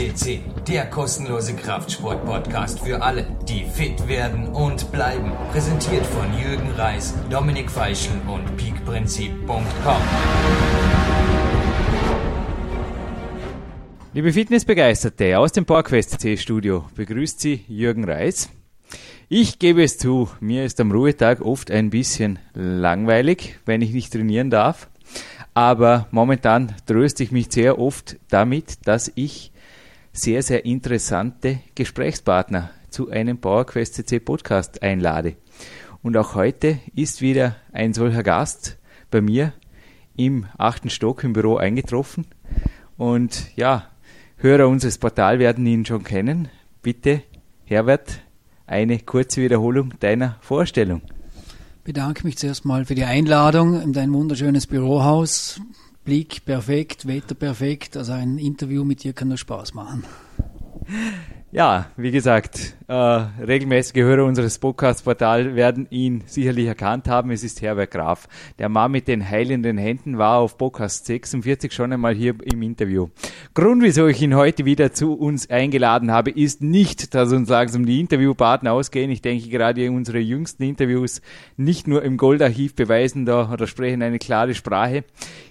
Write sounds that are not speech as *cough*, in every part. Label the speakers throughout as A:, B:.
A: FCC, der kostenlose Kraftsport-Podcast für alle, die fit werden und bleiben. Präsentiert von Jürgen Reis, Dominik Feischl und peakprinzip.com.
B: Liebe Fitnessbegeisterte aus dem PowerQuest C Studio, begrüßt Sie Jürgen Reis. Ich gebe es zu, mir ist am Ruhetag oft ein bisschen langweilig, wenn ich nicht trainieren darf. Aber momentan tröste ich mich sehr oft damit, dass ich sehr, sehr interessante Gesprächspartner zu einem PowerQuest CC Podcast einlade. Und auch heute ist wieder ein solcher Gast bei mir im achten Stock im Büro eingetroffen. Und ja, Hörer unseres Portals werden ihn schon kennen. Bitte, Herbert, eine kurze Wiederholung deiner Vorstellung
C: bedanke mich zuerst mal für die Einladung in dein wunderschönes Bürohaus. Blick perfekt, Wetter perfekt. Also ein Interview mit dir kann nur Spaß machen.
B: Ja, wie gesagt, äh, regelmäßige Hörer unseres Podcast-Portals werden ihn sicherlich erkannt haben. Es ist Herbert Graf. Der Mann mit den heilenden Händen war auf Podcast 46 schon einmal hier im Interview. Grund, wieso ich ihn heute wieder zu uns eingeladen habe, ist nicht, dass uns langsam die Interviewpartner ausgehen. Ich denke, gerade unsere jüngsten Interviews nicht nur im Goldarchiv beweisen da oder sprechen eine klare Sprache.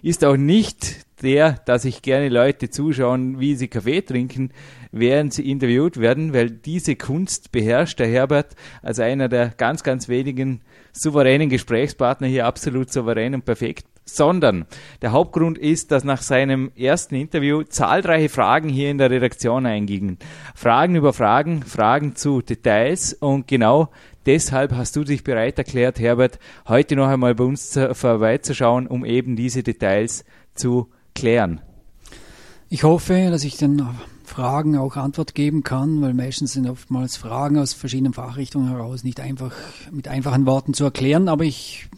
B: Ist auch nicht der, dass ich gerne Leute zuschauen, wie sie Kaffee trinken, während sie interviewt werden, weil diese Kunst beherrscht der Herbert als einer der ganz, ganz wenigen souveränen Gesprächspartner hier absolut souverän und perfekt sondern der Hauptgrund ist, dass nach seinem ersten Interview zahlreiche Fragen hier in der Redaktion eingingen. Fragen über Fragen, Fragen zu Details und genau deshalb hast du dich bereit erklärt, Herbert, heute noch einmal bei uns vorbeizuschauen, um eben diese Details zu klären.
C: Ich hoffe, dass ich den Fragen auch Antwort geben kann, weil meistens sind oftmals Fragen aus verschiedenen Fachrichtungen heraus nicht einfach mit einfachen Worten zu erklären, aber ich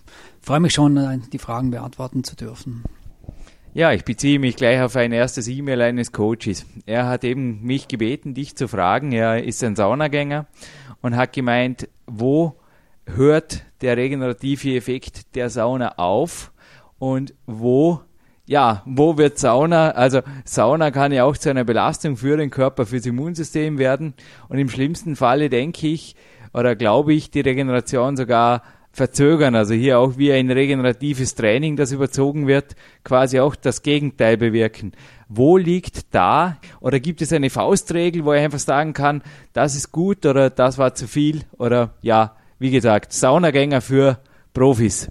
C: freue mich schon, die Fragen beantworten zu dürfen.
B: Ja, ich beziehe mich gleich auf ein erstes E-Mail eines Coaches. Er hat eben mich gebeten, dich zu fragen. Er ist ein Saunagänger und hat gemeint, wo hört der regenerative Effekt der Sauna auf und wo ja, wo wird Sauna? Also Sauna kann ja auch zu einer Belastung für den Körper, fürs Immunsystem werden. Und im schlimmsten Falle denke ich oder glaube ich, die Regeneration sogar verzögern. Also hier auch wie ein regeneratives Training, das überzogen wird, quasi auch das Gegenteil bewirken. Wo liegt da oder gibt es eine Faustregel, wo ich einfach sagen kann, das ist gut oder das war zu viel oder ja, wie gesagt, Saunagänger für Profis.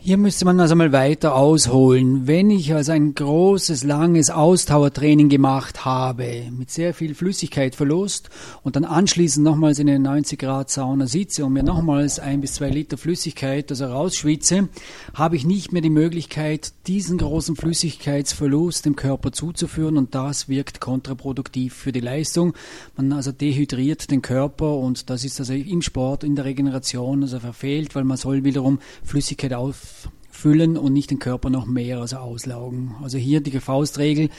C: Hier müsste man also mal weiter ausholen. Wenn ich also ein großes, langes Ausdauertraining gemacht habe, mit sehr viel Flüssigkeitverlust und dann anschließend nochmals in eine 90 Grad Sauna sitze und mir nochmals ein bis zwei Liter Flüssigkeit also rausschwitze, habe ich nicht mehr die Möglichkeit, diesen großen Flüssigkeitsverlust dem Körper zuzuführen und das wirkt kontraproduktiv für die Leistung. Man also dehydriert den Körper und das ist also im Sport, in der Regeneration also verfehlt, weil man soll wiederum Flüssigkeit auf füllen und nicht den Körper noch mehr also auslaugen. Also hier die Faustregel,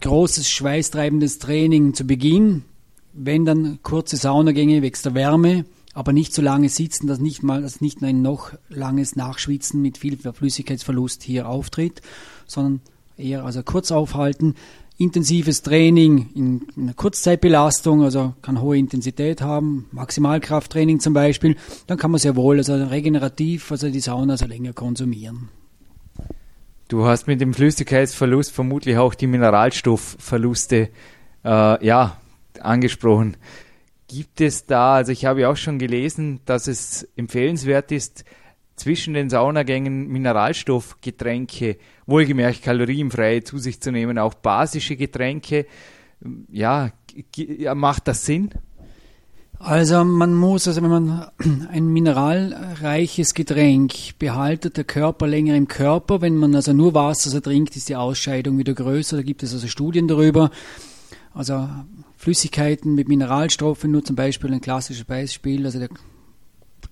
C: großes schweißtreibendes Training zu Beginn, wenn dann kurze Saunagänge wächst der Wärme, aber nicht so lange sitzen, dass nicht mal, dass nicht ein noch langes Nachschwitzen mit viel Flüssigkeitsverlust hier auftritt, sondern eher also kurz aufhalten, intensives Training in einer Kurzzeitbelastung, also kann hohe Intensität haben, Maximalkrafttraining zum Beispiel, dann kann man sehr wohl also regenerativ, also die Sauna also länger konsumieren.
B: Du hast mit dem Flüssigkeitsverlust vermutlich auch die Mineralstoffverluste äh, ja, angesprochen. Gibt es da, also ich habe ja auch schon gelesen, dass es empfehlenswert ist, zwischen den Saunagängen Mineralstoffgetränke, wohlgemerkt kalorienfrei zu sich zu nehmen, auch basische Getränke. Ja, macht das Sinn?
C: Also man muss, also wenn man ein mineralreiches Getränk behaltet, der Körper länger im Körper, wenn man also nur Wasser so trinkt, ist die Ausscheidung wieder größer. Da gibt es also Studien darüber. Also Flüssigkeiten mit Mineralstoffen, nur zum Beispiel ein klassisches Beispiel, also der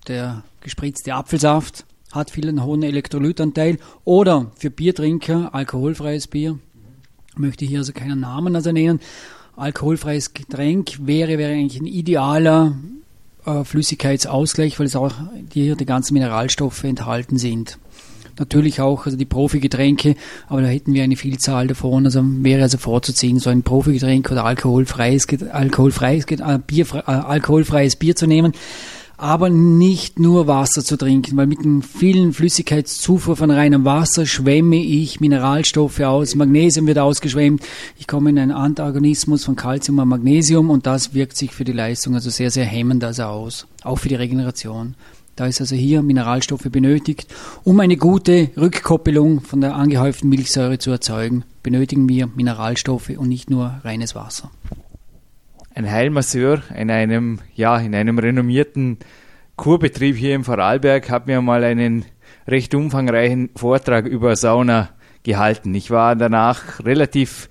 C: der gespritzte Apfelsaft hat viel einen hohen Elektrolytanteil. Oder für Biertrinker alkoholfreies Bier. Möchte hier also keinen Namen also nennen. Alkoholfreies Getränk wäre, wäre eigentlich ein idealer äh, Flüssigkeitsausgleich, weil es auch hier die ganzen Mineralstoffe enthalten sind. natürlich auch also die Profi-Getränke, aber da hätten wir eine Vielzahl davon. Also wäre also vorzuziehen, so ein Profi-Getränk oder alkoholfreies, alkoholfreies, äh, Bier, äh, alkoholfreies Bier zu nehmen aber nicht nur Wasser zu trinken, weil mit dem vielen Flüssigkeitszufuhr von reinem Wasser schwemme ich Mineralstoffe aus, Magnesium wird ausgeschwemmt, ich komme in einen Antagonismus von Calcium und Magnesium und das wirkt sich für die Leistung also sehr, sehr hemmend also aus, auch für die Regeneration. Da ist also hier Mineralstoffe benötigt. Um eine gute Rückkoppelung von der angehäuften Milchsäure zu erzeugen, benötigen wir Mineralstoffe und nicht nur reines Wasser
B: ein Heilmasseur in einem, ja, in einem renommierten Kurbetrieb hier im Vorarlberg hat mir mal einen recht umfangreichen Vortrag über Sauna gehalten. Ich war danach relativ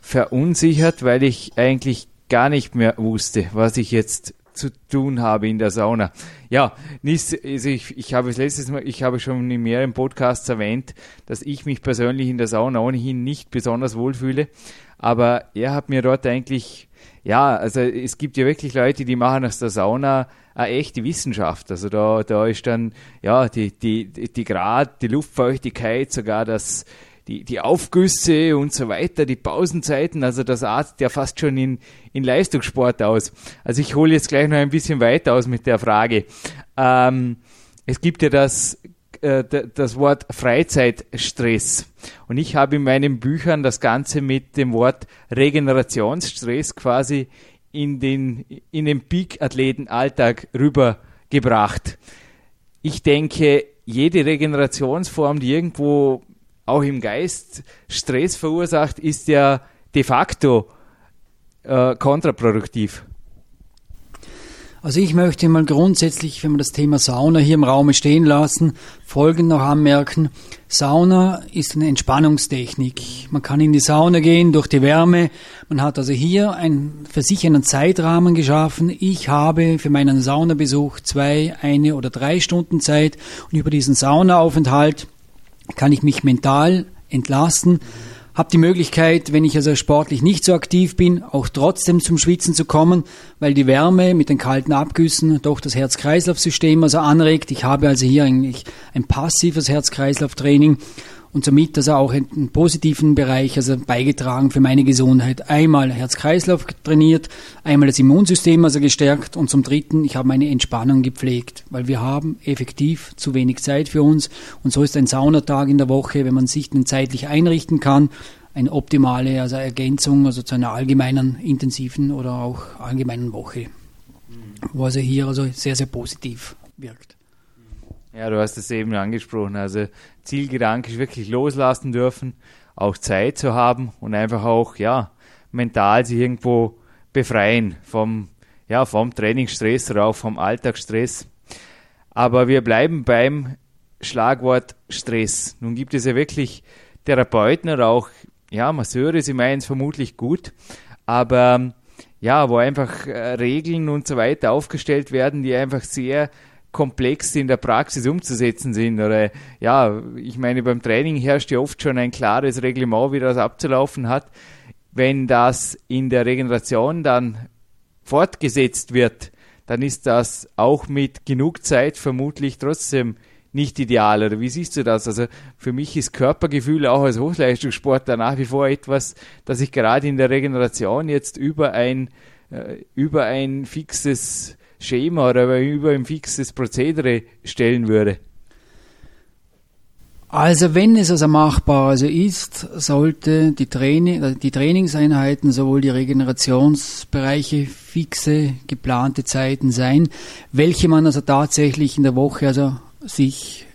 B: verunsichert, weil ich eigentlich gar nicht mehr wusste, was ich jetzt zu tun habe in der Sauna. Ja, nicht, also ich, ich habe es letztes Mal, ich habe schon in mehreren Podcasts erwähnt, dass ich mich persönlich in der Sauna ohnehin nicht besonders wohlfühle. Aber er hat mir dort eigentlich ja, also es gibt ja wirklich Leute, die machen aus der Sauna eine echte Wissenschaft. Also da, da ist dann ja die, die, die Grad, die Luftfeuchtigkeit, sogar das, die, die Aufgüsse und so weiter, die Pausenzeiten, also das artet ja fast schon in, in Leistungssport aus. Also ich hole jetzt gleich noch ein bisschen weiter aus mit der Frage. Ähm, es gibt ja das äh, das Wort Freizeitstress. Und ich habe in meinen Büchern das Ganze mit dem Wort Regenerationsstress quasi in den, in den Peak-Athletenalltag rübergebracht. Ich denke, jede Regenerationsform, die irgendwo auch im Geist Stress verursacht, ist ja de facto äh, kontraproduktiv.
C: Also ich möchte mal grundsätzlich, wenn wir das Thema Sauna hier im Raum stehen lassen, folgend noch anmerken. Sauna ist eine Entspannungstechnik. Man kann in die Sauna gehen durch die Wärme. Man hat also hier einen für sich einen Zeitrahmen geschaffen. Ich habe für meinen Saunabesuch zwei, eine oder drei Stunden Zeit und über diesen Saunaaufenthalt kann ich mich mental entlasten habe die Möglichkeit, wenn ich also sportlich nicht so aktiv bin, auch trotzdem zum Schwitzen zu kommen, weil die Wärme mit den kalten Abgüssen doch das Herz-Kreislauf-System also anregt. Ich habe also hier eigentlich ein passives Herz-Kreislauf-Training und somit also auch einen positiven Bereich also beigetragen für meine Gesundheit. Einmal Herz-Kreislauf trainiert, einmal das Immunsystem also gestärkt und zum dritten, ich habe meine Entspannung gepflegt, weil wir haben effektiv zu wenig Zeit für uns und so ist ein Saunatag in der Woche, wenn man sich den zeitlich einrichten kann, eine optimale also Ergänzung also zu einer allgemeinen intensiven oder auch allgemeinen Woche, wo also hier also sehr, sehr positiv wirkt.
B: Ja, du hast es eben angesprochen. Also Zielgedanke ist wirklich loslassen dürfen, auch Zeit zu haben und einfach auch, ja, mental sich irgendwo befreien vom, ja, vom Trainingsstress oder auch vom Alltagsstress. Aber wir bleiben beim Schlagwort Stress. Nun gibt es ja wirklich Therapeuten oder auch, ja, Masseure, sie meinen es vermutlich gut, aber ja, wo einfach äh, Regeln und so weiter aufgestellt werden, die einfach sehr komplex in der Praxis umzusetzen sind. Oder ja, ich meine, beim Training herrscht ja oft schon ein klares Reglement, wie das abzulaufen hat. Wenn das in der Regeneration dann fortgesetzt wird, dann ist das auch mit genug Zeit vermutlich trotzdem nicht ideal. Oder wie siehst du das? Also für mich ist Körpergefühl auch als Hochleistungssportler nach wie vor etwas, das ich gerade in der Regeneration jetzt über ein, äh, über ein fixes Schema oder über ein fixes Prozedere stellen würde?
C: Also wenn es also machbar also ist, sollte die, Training, die Trainingseinheiten, sowohl die Regenerationsbereiche fixe, geplante Zeiten sein, welche man also tatsächlich in der Woche also sich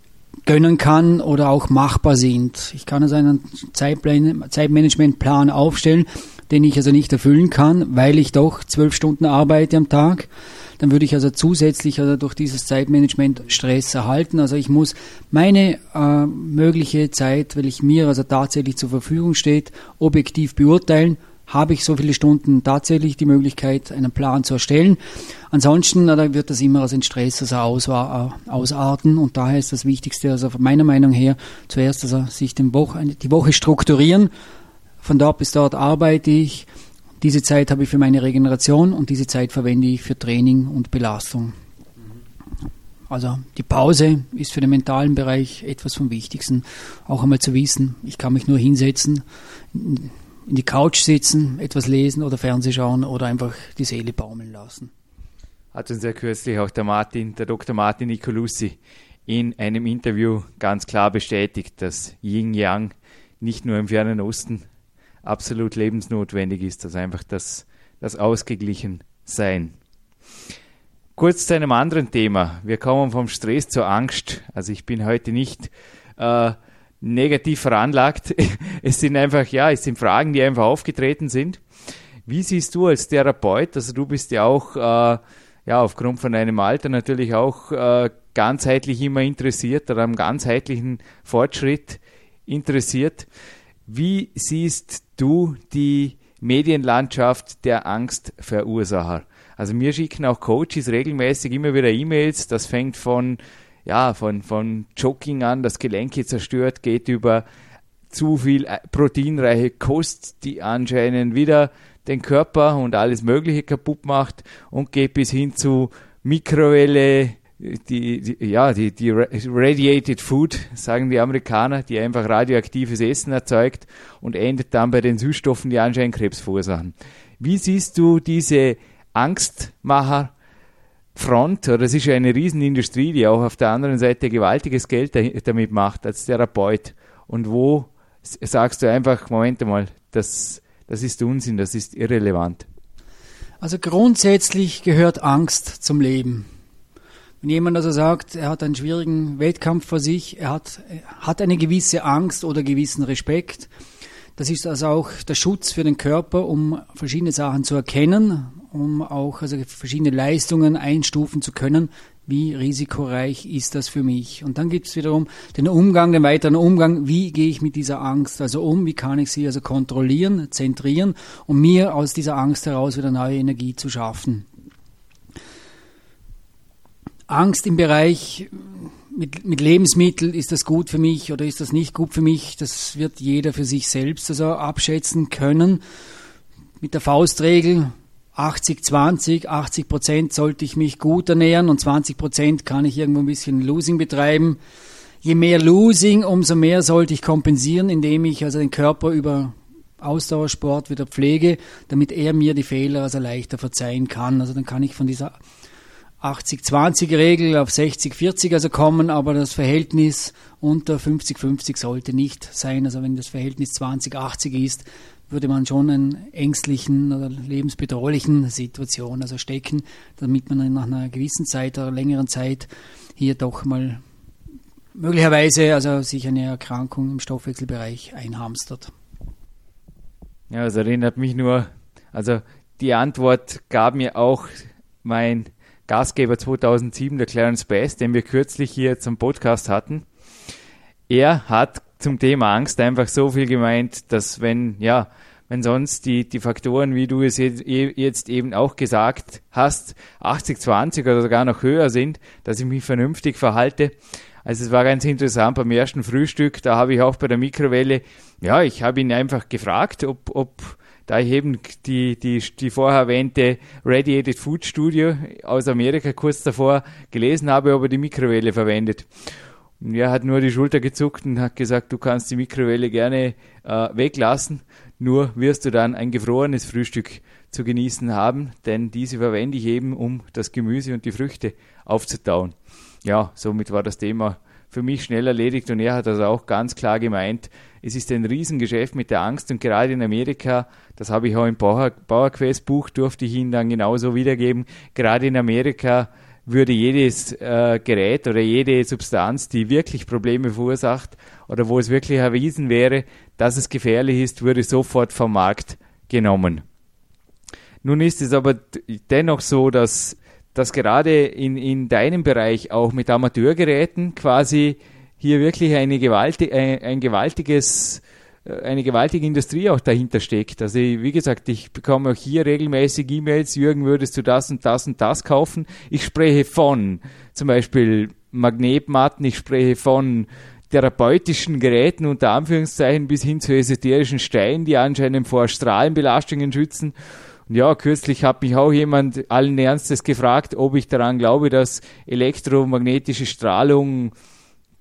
C: gönnen kann oder auch machbar sind. Ich kann also einen Zeitmanagementplan aufstellen, den ich also nicht erfüllen kann, weil ich doch zwölf Stunden arbeite am Tag dann würde ich also zusätzlich also durch dieses Zeitmanagement Stress erhalten. Also ich muss meine äh, mögliche Zeit, weil ich mir also tatsächlich zur Verfügung steht, objektiv beurteilen. Habe ich so viele Stunden tatsächlich die Möglichkeit, einen Plan zu erstellen? Ansonsten na, wird das immer als ein Stress also aus, äh, ausarten und daher ist das Wichtigste, also meiner Meinung her, zuerst also sich den Woche, die Woche strukturieren. Von dort bis dort arbeite ich diese Zeit habe ich für meine Regeneration und diese Zeit verwende ich für Training und Belastung. Also die Pause ist für den mentalen Bereich etwas vom Wichtigsten. Auch einmal zu wissen, ich kann mich nur hinsetzen, in die Couch sitzen, etwas lesen oder Fernseh schauen oder einfach die Seele baumeln lassen.
B: Hat uns ja kürzlich auch der Martin, der Dr. Martin Nicolussi in einem Interview ganz klar bestätigt, dass Yin Yang nicht nur im fernen Osten absolut lebensnotwendig ist, also einfach das, das ausgeglichen sein. Kurz zu einem anderen Thema. Wir kommen vom Stress zur Angst. Also ich bin heute nicht äh, negativ veranlagt. *laughs* Es sind einfach, ja, es sind Fragen, die einfach aufgetreten sind. Wie siehst du als Therapeut, also du bist ja auch, äh, ja, aufgrund von deinem Alter natürlich auch äh, ganzheitlich immer interessiert oder am ganzheitlichen Fortschritt interessiert. Wie siehst du die Medienlandschaft der Angstverursacher? Also wir schicken auch Coaches regelmäßig immer wieder E-Mails. Das fängt von, ja, von, von Jogging an, das Gelenke zerstört, geht über zu viel äh, proteinreiche Kost, die anscheinend wieder den Körper und alles Mögliche kaputt macht und geht bis hin zu Mikrowelle, die, die, ja, die, die Radiated Food, sagen die Amerikaner, die einfach radioaktives Essen erzeugt und endet dann bei den Süßstoffen, die anscheinend Krebs verursachen. Wie siehst du diese Angstmacher Front, es ist ja eine Riesenindustrie, die auch auf der anderen Seite gewaltiges Geld damit macht als Therapeut. Und wo sagst du einfach, Moment mal, das, das ist Unsinn, das ist irrelevant.
C: Also grundsätzlich gehört Angst zum Leben. Wenn jemand also sagt, er hat einen schwierigen Wettkampf vor sich, er hat, hat eine gewisse Angst oder gewissen Respekt, das ist also auch der Schutz für den Körper, um verschiedene Sachen zu erkennen, um auch also verschiedene Leistungen einstufen zu können. Wie risikoreich ist das für mich? Und dann gibt es wiederum den Umgang, den weiteren Umgang. Wie gehe ich mit dieser Angst also um? Wie kann ich sie also kontrollieren, zentrieren, um mir aus dieser Angst heraus wieder neue Energie zu schaffen? Angst im Bereich mit, mit Lebensmitteln, ist das gut für mich oder ist das nicht gut für mich? Das wird jeder für sich selbst also abschätzen können. Mit der Faustregel 80, 20, 80 Prozent sollte ich mich gut ernähren und 20 Prozent kann ich irgendwo ein bisschen Losing betreiben. Je mehr Losing, umso mehr sollte ich kompensieren, indem ich also den Körper über Ausdauersport wieder pflege, damit er mir die Fehler also leichter verzeihen kann. Also dann kann ich von dieser 80-20-Regel auf 60-40 also kommen, aber das Verhältnis unter 50-50 sollte nicht sein. Also wenn das Verhältnis 20-80 ist, würde man schon in ängstlichen oder lebensbedrohlichen Situation also stecken, damit man nach einer gewissen Zeit oder längeren Zeit hier doch mal möglicherweise also sich eine Erkrankung im Stoffwechselbereich einhamstert.
B: Ja, das erinnert mich nur, also die Antwort gab mir auch mein Gastgeber 2007, der Clarence Bass, den wir kürzlich hier zum Podcast hatten. Er hat zum Thema Angst einfach so viel gemeint, dass wenn, ja, wenn sonst die, die Faktoren, wie du es jetzt eben auch gesagt hast, 80, 20 oder sogar noch höher sind, dass ich mich vernünftig verhalte. Also es war ganz interessant beim ersten Frühstück, da habe ich auch bei der Mikrowelle, ja, ich habe ihn einfach gefragt, ob, ob da ich eben die, die, die vorher erwähnte Radiated Food Studio aus Amerika kurz davor gelesen habe, er die Mikrowelle verwendet. Und er hat nur die Schulter gezuckt und hat gesagt, du kannst die Mikrowelle gerne äh, weglassen, nur wirst du dann ein gefrorenes Frühstück zu genießen haben, denn diese verwende ich eben, um das Gemüse und die Früchte aufzutauen. Ja, somit war das Thema für mich schnell erledigt und er hat also auch ganz klar gemeint, es ist ein Riesengeschäft mit der Angst und gerade in Amerika, das habe ich auch im Bauerquest Buch, durfte ich Ihnen dann genauso wiedergeben, gerade in Amerika würde jedes äh, Gerät oder jede Substanz, die wirklich Probleme verursacht oder wo es wirklich erwiesen wäre, dass es gefährlich ist, würde sofort vom Markt genommen. Nun ist es aber dennoch so, dass, dass gerade in, in deinem Bereich auch mit Amateurgeräten quasi hier wirklich eine gewaltig, ein, ein gewaltiges äh, eine gewaltige Industrie auch dahinter steckt. Also wie gesagt, ich bekomme auch hier regelmäßig E-Mails, Jürgen, würdest du das und das und das kaufen? Ich spreche von zum Beispiel Magnetmatten, ich spreche von therapeutischen Geräten unter Anführungszeichen bis hin zu esoterischen Steinen, die anscheinend vor Strahlenbelastungen schützen. Und ja, kürzlich hat mich auch jemand allen Ernstes gefragt, ob ich daran glaube, dass elektromagnetische Strahlung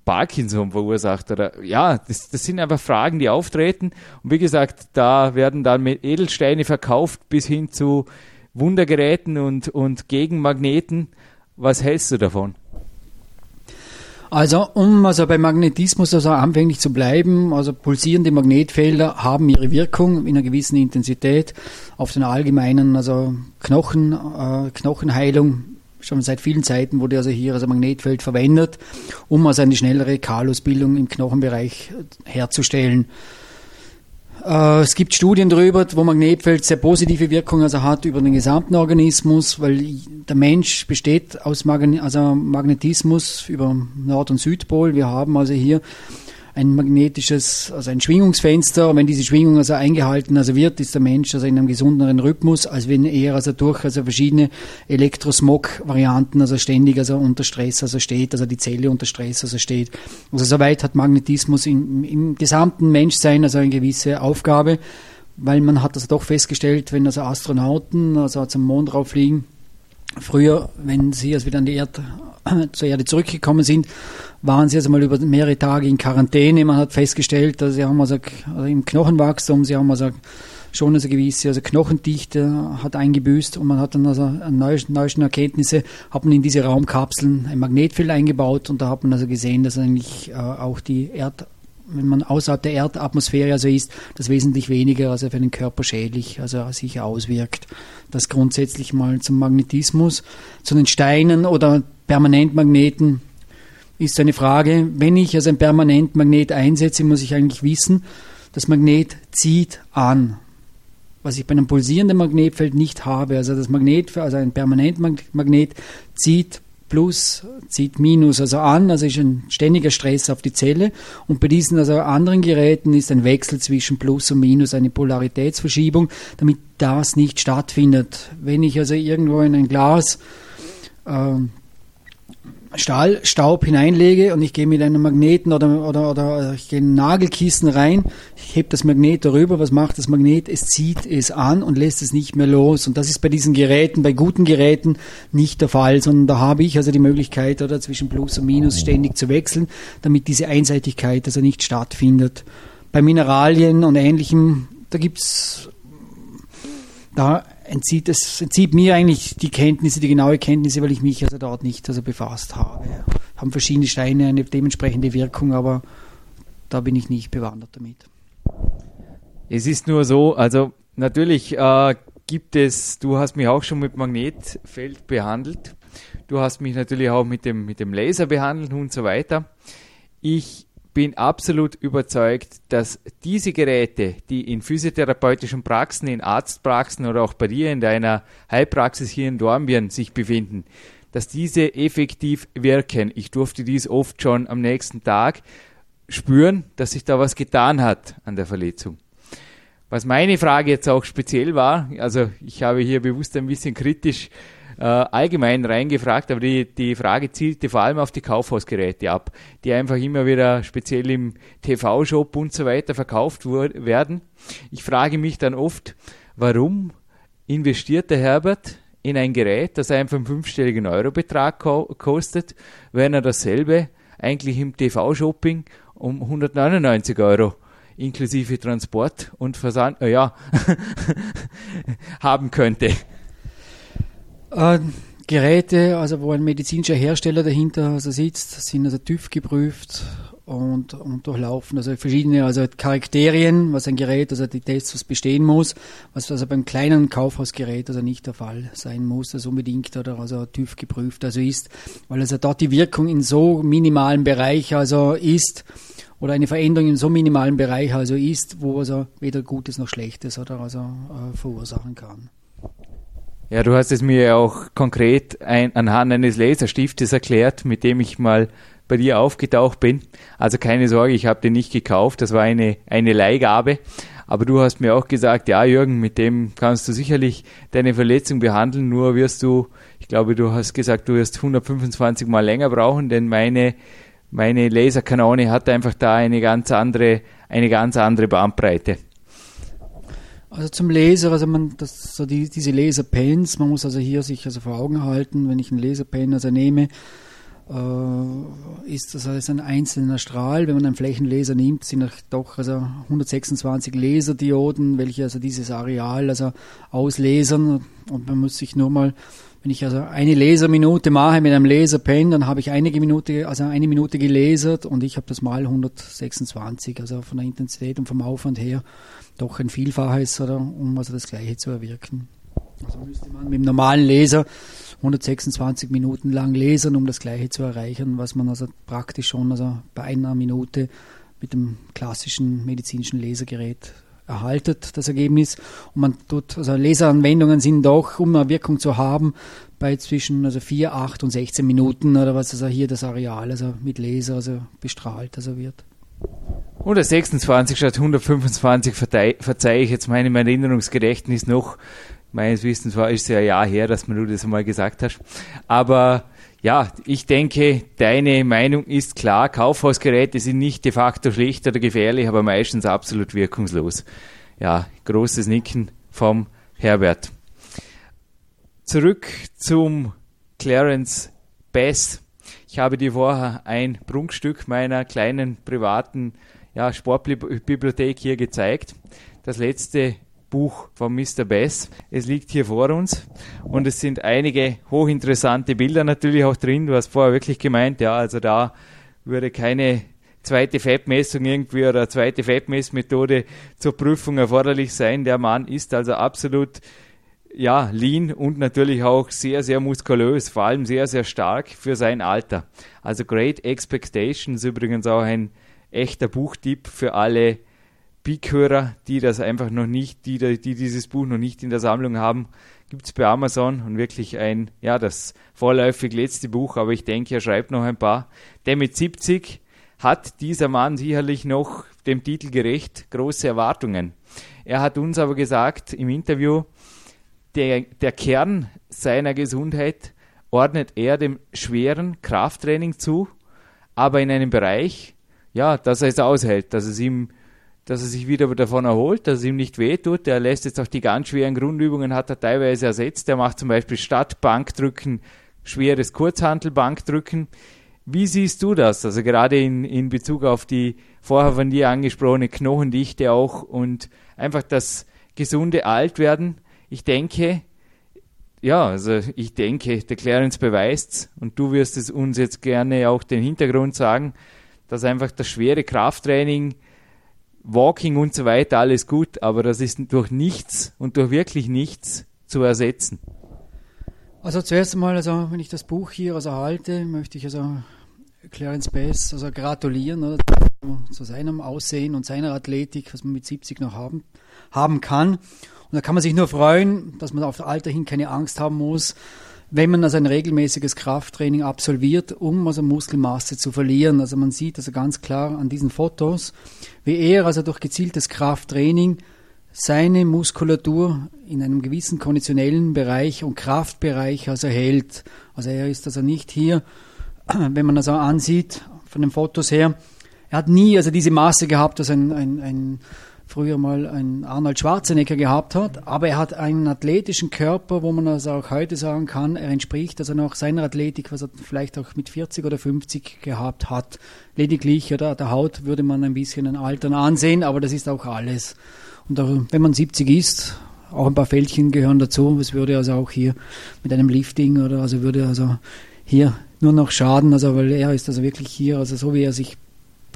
B: Parkinson verursacht oder ja, das, das sind einfach Fragen, die auftreten. Und wie gesagt, da werden dann mit Edelsteine verkauft bis hin zu Wundergeräten und, und Gegenmagneten. Was hältst du davon?
C: Also, um also bei Magnetismus also anfänglich zu bleiben, also pulsierende Magnetfelder haben ihre Wirkung in einer gewissen Intensität auf den allgemeinen, also Knochen, äh, Knochenheilung. Schon seit vielen Zeiten wurde also hier also Magnetfeld verwendet, um also eine schnellere Kalusbildung im Knochenbereich herzustellen. Äh, es gibt Studien darüber, wo Magnetfeld sehr positive Wirkungen also hat über den gesamten Organismus, weil der Mensch besteht aus Magne also Magnetismus über Nord- und Südpol. Wir haben also hier ein magnetisches, also ein Schwingungsfenster. Und wenn diese Schwingung also eingehalten also wird, ist der Mensch also in einem gesunderen Rhythmus, als wenn er also durch also verschiedene Elektrosmog-Varianten also ständig also unter Stress also steht, also die Zelle unter Stress also steht. Also soweit hat Magnetismus im, im gesamten Menschsein also eine gewisse Aufgabe, weil man hat also doch festgestellt, wenn also Astronauten also zum Mond drauf fliegen, früher, wenn sie also wieder an die Erde, *coughs* zur Erde zurückgekommen sind, waren sie also mal über mehrere Tage in Quarantäne. Man hat festgestellt, dass sie haben also, also im Knochenwachstum, sie haben also schon also gewisse also Knochendichte hat eingebüßt und man hat dann also an neuesten, neuesten Erkenntnisse hat man in diese Raumkapseln ein Magnetfeld eingebaut und da hat man also gesehen, dass eigentlich äh, auch die Erd wenn man außerhalb der Erdatmosphäre also ist, das wesentlich weniger also für den Körper schädlich also sich auswirkt. Das grundsätzlich mal zum Magnetismus, zu den Steinen oder Permanentmagneten ist eine Frage. Wenn ich also ein Permanentmagnet einsetze, muss ich eigentlich wissen, das Magnet zieht an. Was ich bei einem pulsierenden Magnetfeld nicht habe. Also das Magnet, also ein Permanentmagnet zieht Plus, zieht Minus also an, also ist ein ständiger Stress auf die Zelle. Und bei diesen also anderen Geräten ist ein Wechsel zwischen Plus und Minus, eine Polaritätsverschiebung, damit das nicht stattfindet. Wenn ich also irgendwo in ein Glas äh, Stahlstaub hineinlege und ich gehe mit einem Magneten oder, oder, oder ich gehe in Nagelkissen rein, ich hebe das Magnet darüber, was macht das Magnet? Es zieht es an und lässt es nicht mehr los. Und das ist bei diesen Geräten, bei guten Geräten nicht der Fall, sondern da habe ich also die Möglichkeit, oder zwischen Plus und Minus ständig zu wechseln, damit diese Einseitigkeit also nicht stattfindet. Bei Mineralien und Ähnlichem, da gibt's da entzieht es entzieht mir eigentlich die Kenntnisse, die genaue Kenntnisse, weil ich mich also dort nicht also befasst habe. Haben verschiedene Steine eine dementsprechende Wirkung, aber da bin ich nicht bewandert damit.
B: Es ist nur so, also natürlich äh, gibt es, du hast mich auch schon mit Magnetfeld behandelt, du hast mich natürlich auch mit dem, mit dem Laser behandelt und so weiter. Ich bin absolut überzeugt, dass diese Geräte, die in physiotherapeutischen Praxen, in Arztpraxen oder auch bei dir in deiner Heilpraxis hier in Dornbirn sich befinden, dass diese effektiv wirken. Ich durfte dies oft schon am nächsten Tag spüren, dass sich da was getan hat an der Verletzung. Was meine Frage jetzt auch speziell war, also ich habe hier bewusst ein bisschen kritisch äh, allgemein reingefragt, aber die, die Frage zielte vor allem auf die Kaufhausgeräte ab, die einfach immer wieder speziell im TV-Shop und so weiter verkauft werden. Ich frage mich dann oft, warum investiert der Herbert in ein Gerät, das einfach einen fünfstelligen Eurobetrag ko kostet, wenn er dasselbe eigentlich im TV-Shopping um 199 Euro inklusive Transport und Versand, äh, ja, *laughs* haben könnte.
C: Äh, Geräte, also wo ein medizinischer Hersteller dahinter also sitzt, sind also TÜV geprüft und, und durchlaufen. Also verschiedene also Charakterien, was ein Gerät, also die Tests was bestehen muss, was also beim kleinen Kaufhausgerät also nicht der Fall sein muss, das unbedingt oder also TÜV geprüft also ist, weil also dort die Wirkung in so minimalen Bereich also ist oder eine Veränderung in so minimalen Bereich also ist, wo also weder Gutes noch Schlechtes oder also äh, verursachen kann.
B: Ja, du hast es mir auch konkret ein, anhand eines Laserstiftes erklärt, mit dem ich mal bei dir aufgetaucht bin. Also keine Sorge, ich habe den nicht gekauft, das war eine, eine Leihgabe. Aber du hast mir auch gesagt, ja Jürgen, mit dem kannst du sicherlich deine Verletzung behandeln, nur wirst du, ich glaube, du hast gesagt, du wirst 125 Mal länger brauchen, denn meine, meine Laserkanone hat einfach da eine ganz andere, eine ganz andere Bandbreite.
C: Also zum Laser, also man, das, so die, diese Laserpens, man muss also hier sich also vor Augen halten, wenn ich einen Laserpen also nehme, äh, ist das also ein einzelner Strahl. Wenn man einen Flächenlaser nimmt, sind doch also 126 Laserdioden, welche also dieses Areal also auslesern und man muss sich nur mal wenn ich also eine Laserminute mache mit einem Laserpen, dann habe ich einige Minute, also eine Minute gelasert und ich habe das mal 126, also von der Intensität und vom Aufwand her doch ein Vielfaches, oder, um also das Gleiche zu erwirken. Also müsste man mit dem normalen Laser 126 Minuten lang lasern, um das Gleiche zu erreichen, was man also praktisch schon also bei einer Minute mit dem klassischen medizinischen Lasergerät erhaltet, das Ergebnis. Und man tut, also Laseranwendungen sind doch, um eine Wirkung zu haben, bei zwischen also 4, 8 und 16 Minuten oder was also hier das Areal also mit Laser also bestrahlt also wird.
B: 126 statt 125 verzeihe ich jetzt meinem Erinnerungsgedächtnis noch. Meines Wissens war es ja ein Jahr her, dass du das einmal gesagt hast. Aber ja, ich denke, deine Meinung ist klar. Kaufhausgeräte sind nicht de facto schlecht oder gefährlich, aber meistens absolut wirkungslos. Ja, großes Nicken vom Herbert. Zurück zum Clarence Bass. Ich habe dir vorher ein Prunkstück meiner kleinen privaten ja, Sportbibliothek hier gezeigt. Das letzte Buch von Mr. Bass. Es liegt hier vor uns und es sind einige hochinteressante Bilder natürlich auch drin. Du hast vorher wirklich gemeint, ja, also da würde keine zweite Fettmessung irgendwie oder zweite Fettmessmethode zur Prüfung erforderlich sein. Der Mann ist also absolut ja, lean und natürlich auch sehr, sehr muskulös, vor allem sehr, sehr stark für sein Alter. Also Great Expectations übrigens auch ein echter Buchtipp für alle Peak-Hörer, die das einfach noch nicht, die, die dieses Buch noch nicht in der Sammlung haben, gibt es bei Amazon und wirklich ein, ja, das vorläufig letzte Buch, aber ich denke, er schreibt noch ein paar. Der mit 70 hat dieser Mann sicherlich noch dem Titel gerecht, große Erwartungen. Er hat uns aber gesagt im Interview, der, der Kern seiner Gesundheit ordnet er dem schweren Krafttraining zu, aber in einem Bereich, ja, dass er es aushält, dass es ihm dass er sich wieder davon erholt, dass es ihm nicht wehtut. Er lässt jetzt auch die ganz schweren Grundübungen, hat er teilweise ersetzt. Er macht zum Beispiel statt Bankdrücken schweres Kurzhantelbankdrücken. Wie siehst du das? Also gerade in, in Bezug auf die vorher von dir angesprochene Knochendichte auch und einfach das gesunde Altwerden. Ich denke, ja, also ich denke, der Clarence beweist und du wirst es uns jetzt gerne auch den Hintergrund sagen, dass einfach das schwere Krafttraining Walking und so weiter, alles gut, aber das ist durch nichts und durch wirklich nichts zu ersetzen.
C: Also zuerst einmal, also wenn ich das Buch hier also halte, möchte ich also Clarence Bass also gratulieren oder, zu seinem Aussehen und seiner Athletik, was man mit 70 noch haben, haben kann. Und da kann man sich nur freuen, dass man auf Alter hin keine Angst haben muss, wenn man also ein regelmäßiges Krafttraining absolviert, um also Muskelmasse zu verlieren. Also man sieht also ganz klar an diesen Fotos, wie er also durch gezieltes Krafttraining seine Muskulatur in einem gewissen konditionellen Bereich und Kraftbereich also hält. Also er ist also nicht hier, *clears throat* wenn man also ansieht von den Fotos her, er hat nie also diese Masse gehabt, dass ein, ein, ein früher mal ein Arnold Schwarzenegger gehabt hat, aber er hat einen athletischen Körper, wo man also auch heute sagen kann, er entspricht also noch seiner Athletik, was er vielleicht auch mit 40 oder 50 gehabt hat. Lediglich oder der Haut würde man ein bisschen ein Altern ansehen, aber das ist auch alles. Und auch, wenn man 70 ist, auch ein paar Fältchen gehören dazu. Es würde also auch hier mit einem Lifting oder also würde also hier nur noch schaden, also weil er ist also wirklich hier, also so wie er sich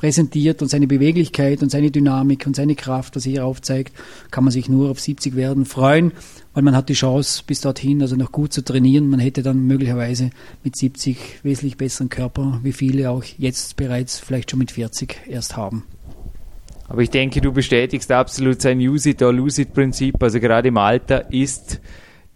C: präsentiert und seine Beweglichkeit und seine Dynamik und seine Kraft, was er hier aufzeigt, kann man sich nur auf 70 werden freuen, weil man hat die Chance bis dorthin also noch gut zu trainieren. Man hätte dann möglicherweise mit 70 wesentlich besseren Körper, wie viele auch jetzt bereits vielleicht schon mit 40 erst haben.
B: Aber ich denke, du bestätigst absolut sein Use it or lose it Prinzip. Also gerade im Alter ist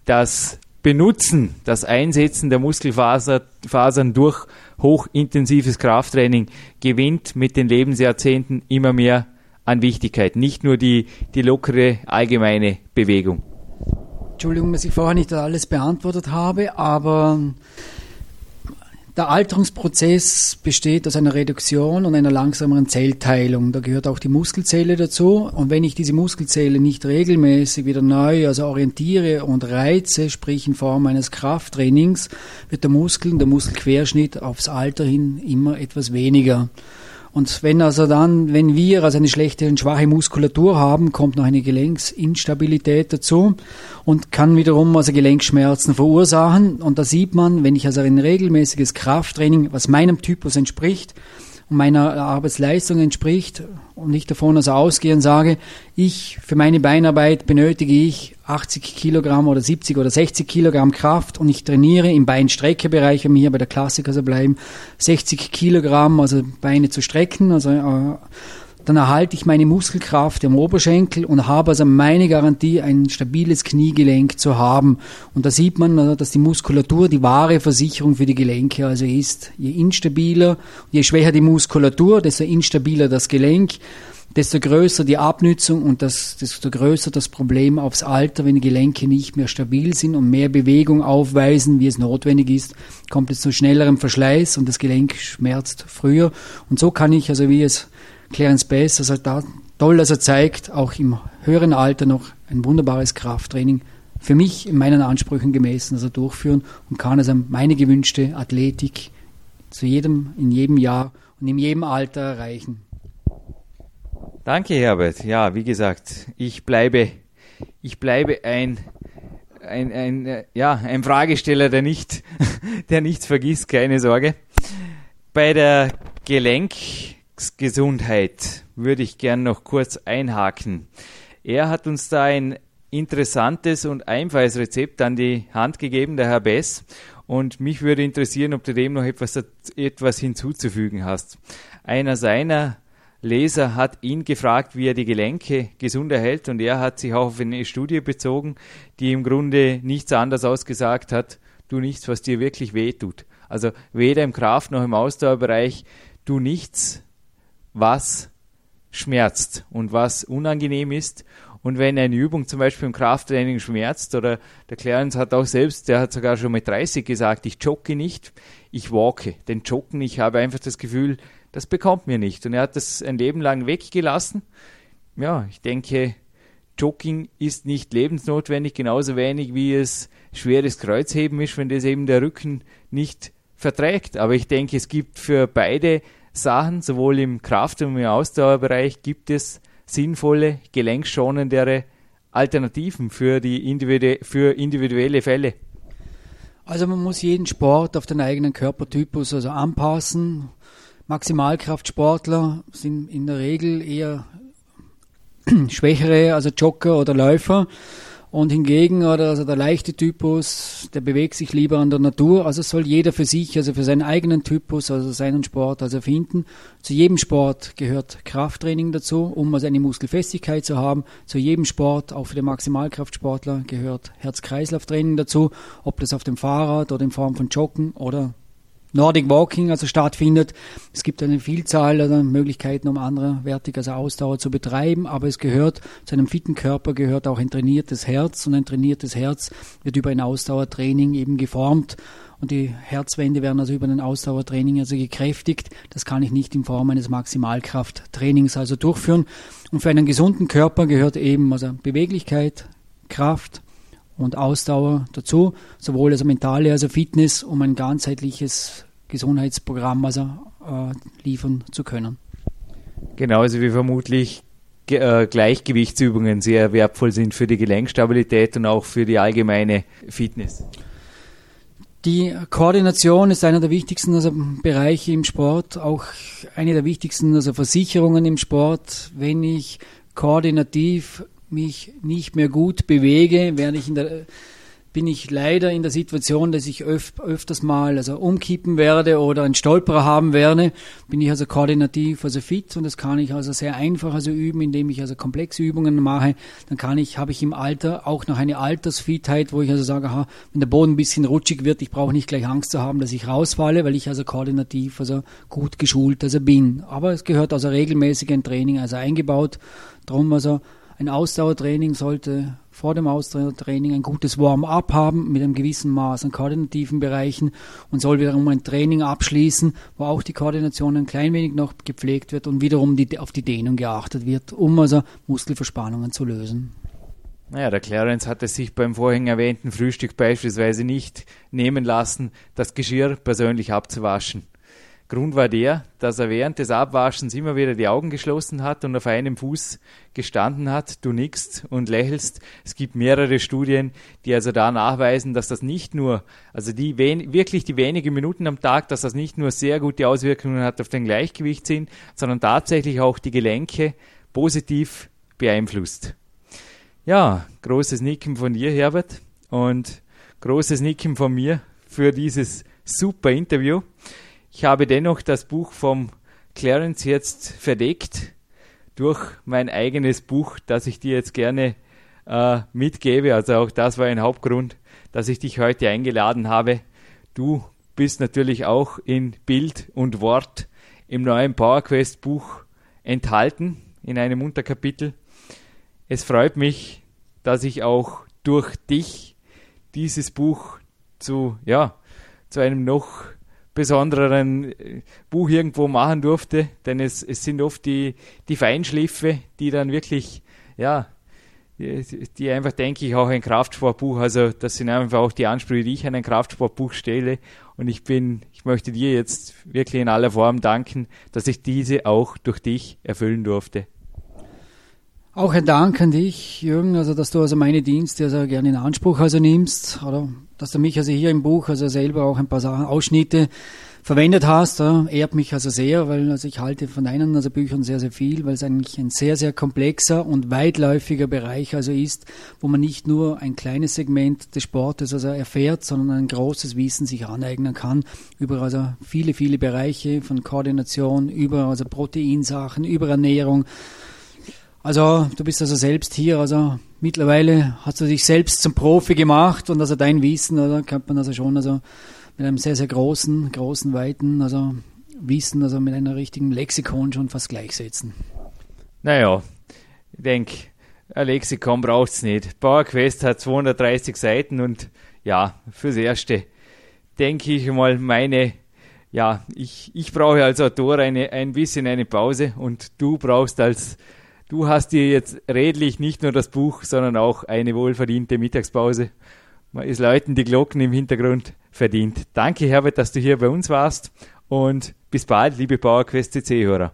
B: das Benutzen, das Einsetzen der Muskelfasern durch hochintensives Krafttraining gewinnt mit den Lebensjahrzehnten immer mehr an Wichtigkeit, nicht nur die, die lockere allgemeine Bewegung.
C: Entschuldigung, dass ich vorher nicht alles beantwortet habe, aber Der Alterungsprozess besteht aus einer Reduktion und einer langsameren Zellteilung. Da gehört auch die Muskelzelle dazu. Und wenn ich diese Muskelzelle nicht regelmäßig wieder neu, also orientiere und reize, sprich in Form eines Krafttrainings, wird der Muskel, der Muskelquerschnitt aufs Alter hin immer etwas weniger. Und wenn also dann, wenn wir also eine schlechte und schwache Muskulatur haben, kommt noch eine Gelenksinstabilität dazu und kann wiederum also Gelenkschmerzen verursachen. Und da sieht man, wenn ich also ein regelmäßiges Krafttraining, was meinem Typus entspricht, und meiner Arbeitsleistung entspricht und ich davon also ausgehe und sage, ich für meine Beinarbeit benötige ich 80 Kilogramm oder 70 oder 60 Kilogramm Kraft und ich trainiere im Beinstreckebereich, wir hier bei der Klassik also bleiben, 60 Kilogramm, also Beine zu strecken, also äh, dann erhalte ich meine Muskelkraft im Oberschenkel und habe also meine Garantie, ein stabiles Kniegelenk zu haben. Und da sieht man, also, dass die Muskulatur die wahre Versicherung für die Gelenke also ist. Je instabiler, je schwächer die Muskulatur, desto instabiler das Gelenk, desto größer die Abnützung und das, desto größer das Problem aufs Alter, wenn die Gelenke nicht mehr stabil sind und mehr Bewegung aufweisen, wie es notwendig ist, kommt es zu schnellerem Verschleiß und das Gelenk schmerzt früher. Und so kann ich, also wie es Clarence Bass, also da toll, dass er zeigt, auch im höheren Alter noch ein wunderbares Krafttraining für mich in meinen Ansprüchen gemessen, also durchführen und kann also meine gewünschte Athletik zu jedem, in jedem Jahr und in jedem Alter erreichen.
B: Danke, Herbert. Ja, wie gesagt, ich bleibe, ich bleibe ein, ein, ein, ja, ein Fragesteller, der nicht, *laughs* der nichts vergisst, keine Sorge. Bei der Gelenk, Gesundheit würde ich gern noch kurz einhaken. Er hat uns da ein interessantes und einfaches Rezept an die Hand gegeben, der Herr Bess. Und mich würde interessieren, ob du dem noch etwas, etwas hinzuzufügen hast. Einer seiner Leser hat ihn gefragt, wie er die Gelenke gesund erhält und er hat sich auch auf eine Studie bezogen, die im Grunde nichts anderes ausgesagt hat, tu nichts, was dir wirklich wehtut. Also weder im Kraft- noch im Ausdauerbereich, tu nichts, was schmerzt und was unangenehm ist. Und wenn eine Übung zum Beispiel im Krafttraining schmerzt, oder der Clarence hat auch selbst, der hat sogar schon mit 30 gesagt, ich jogge nicht, ich walke. Denn Joggen, ich habe einfach das Gefühl, das bekommt mir nicht. Und er hat das ein Leben lang weggelassen. Ja, ich denke, Jogging ist nicht lebensnotwendig, genauso wenig wie es schweres Kreuzheben ist, wenn das eben der Rücken nicht verträgt. Aber ich denke, es gibt für beide Sachen, sowohl im Kraft- und im Ausdauerbereich gibt es sinnvolle, gelenkschonendere Alternativen für, die individu für individuelle Fälle.
C: Also man muss jeden Sport auf den eigenen Körpertypus also anpassen. Maximalkraftsportler sind in der Regel eher *clears throat* schwächere, also Jogger oder Läufer. Und hingegen, oder also der leichte Typus, der bewegt sich lieber an der Natur. Also soll jeder für sich, also für seinen eigenen Typus, also seinen Sport, also finden. Zu jedem Sport gehört Krafttraining dazu, um also eine Muskelfestigkeit zu haben. Zu jedem Sport, auch für den Maximalkraftsportler, gehört Herz-Kreislauf-Training dazu. Ob das auf dem Fahrrad oder in Form von Joggen oder Nordic Walking also stattfindet. Es gibt eine Vielzahl an Möglichkeiten, um anderwertig also Ausdauer zu betreiben, aber es gehört zu einem fitten Körper gehört auch ein trainiertes Herz und ein trainiertes Herz wird über ein Ausdauertraining eben geformt und die Herzwände werden also über ein Ausdauertraining also gekräftigt. Das kann ich nicht in Form eines Maximalkrafttrainings also durchführen. Und für einen gesunden Körper gehört eben also Beweglichkeit, Kraft, und Ausdauer dazu, sowohl also mentale als auch Fitness, um ein ganzheitliches Gesundheitsprogramm also, äh, liefern zu können.
B: Genauso wie vermutlich äh, Gleichgewichtsübungen sehr wertvoll sind für die Gelenkstabilität und auch für die allgemeine Fitness.
C: Die Koordination ist einer der wichtigsten also, Bereiche im Sport, auch eine der wichtigsten also, Versicherungen im Sport. Wenn ich koordinativ mich nicht mehr gut bewege, werde ich in der bin ich leider in der Situation, dass ich öf öfters mal also umkippen werde oder einen Stolperer haben werde, bin ich also koordinativ also fit und das kann ich also sehr einfach also üben, indem ich also komplexe Übungen mache. Dann kann ich, habe ich im Alter auch noch eine Altersfitheit, wo ich also sage, aha, wenn der Boden ein bisschen rutschig wird, ich brauche nicht gleich Angst zu haben, dass ich rausfalle, weil ich also koordinativ also gut geschult also bin. Aber es gehört also regelmäßig ein Training also eingebaut. Drum also ein Ausdauertraining sollte vor dem Ausdauertraining ein gutes Warm-up haben mit einem gewissen Maß an koordinativen Bereichen und soll wiederum ein Training abschließen, wo auch die Koordination ein klein wenig noch gepflegt wird und wiederum die, auf die Dehnung geachtet wird, um also Muskelverspannungen zu lösen.
B: Naja, der Clarence hat es sich beim vorhin erwähnten Frühstück beispielsweise nicht nehmen lassen, das Geschirr persönlich abzuwaschen. Grund war der, dass er während des Abwaschens immer wieder die Augen geschlossen hat und auf einem Fuß gestanden hat. Du nickst und lächelst. Es gibt mehrere Studien, die also da nachweisen, dass das nicht nur, also die wirklich die wenigen Minuten am Tag, dass das nicht nur sehr gute Auswirkungen hat auf den Gleichgewichtssinn, sondern tatsächlich auch die Gelenke positiv beeinflusst. Ja, großes Nicken von dir, Herbert, und großes Nicken von mir für dieses super Interview. Ich habe dennoch das Buch vom Clarence jetzt verdeckt durch mein eigenes Buch, das ich dir jetzt gerne äh, mitgebe. Also auch das war ein Hauptgrund, dass ich dich heute eingeladen habe. Du bist natürlich auch in Bild und Wort im neuen PowerQuest Buch enthalten in einem Unterkapitel. Es freut mich, dass ich auch durch dich dieses Buch zu, ja, zu einem noch besondereren äh, Buch irgendwo machen durfte, denn es, es sind oft die, die Feinschliffe, die dann wirklich, ja, die, die einfach, denke ich, auch ein Kraftsportbuch, also das sind einfach auch die Ansprüche, die ich an ein Kraftsportbuch stelle und ich bin, ich möchte dir jetzt wirklich in aller Form danken, dass ich diese auch durch dich erfüllen durfte.
C: Auch ein Dank an dich, Jürgen, also dass du also meine Dienste also gerne in Anspruch also nimmst, oder? Dass du mich also hier im Buch also selber auch ein paar Ausschnitte verwendet hast, ja, ehrt mich also sehr, weil also ich halte von deinen also Büchern sehr, sehr viel, weil es eigentlich ein sehr, sehr komplexer und weitläufiger Bereich also ist, wo man nicht nur ein kleines Segment des Sportes also erfährt, sondern ein großes Wissen sich aneignen kann über also viele, viele Bereiche von Koordination, über also Proteinsachen, über Ernährung, also du bist also selbst hier, also mittlerweile hast du dich selbst zum Profi gemacht und also dein Wissen, oder kann man also schon also mit einem sehr, sehr großen, großen, weiten, also Wissen, also mit einer richtigen Lexikon schon fast gleichsetzen.
B: Naja, ich denke, ein Lexikon braucht es nicht. PowerQuest hat 230 Seiten und ja, fürs Erste denke ich mal meine, ja, ich, ich brauche als Autor eine, ein bisschen eine Pause und du brauchst als Du hast dir jetzt redlich nicht nur das Buch, sondern auch eine wohlverdiente Mittagspause. Es läuten die Glocken im Hintergrund verdient. Danke, Herbert, dass du hier bei uns warst und bis bald, liebe PowerQuest CC-Hörer.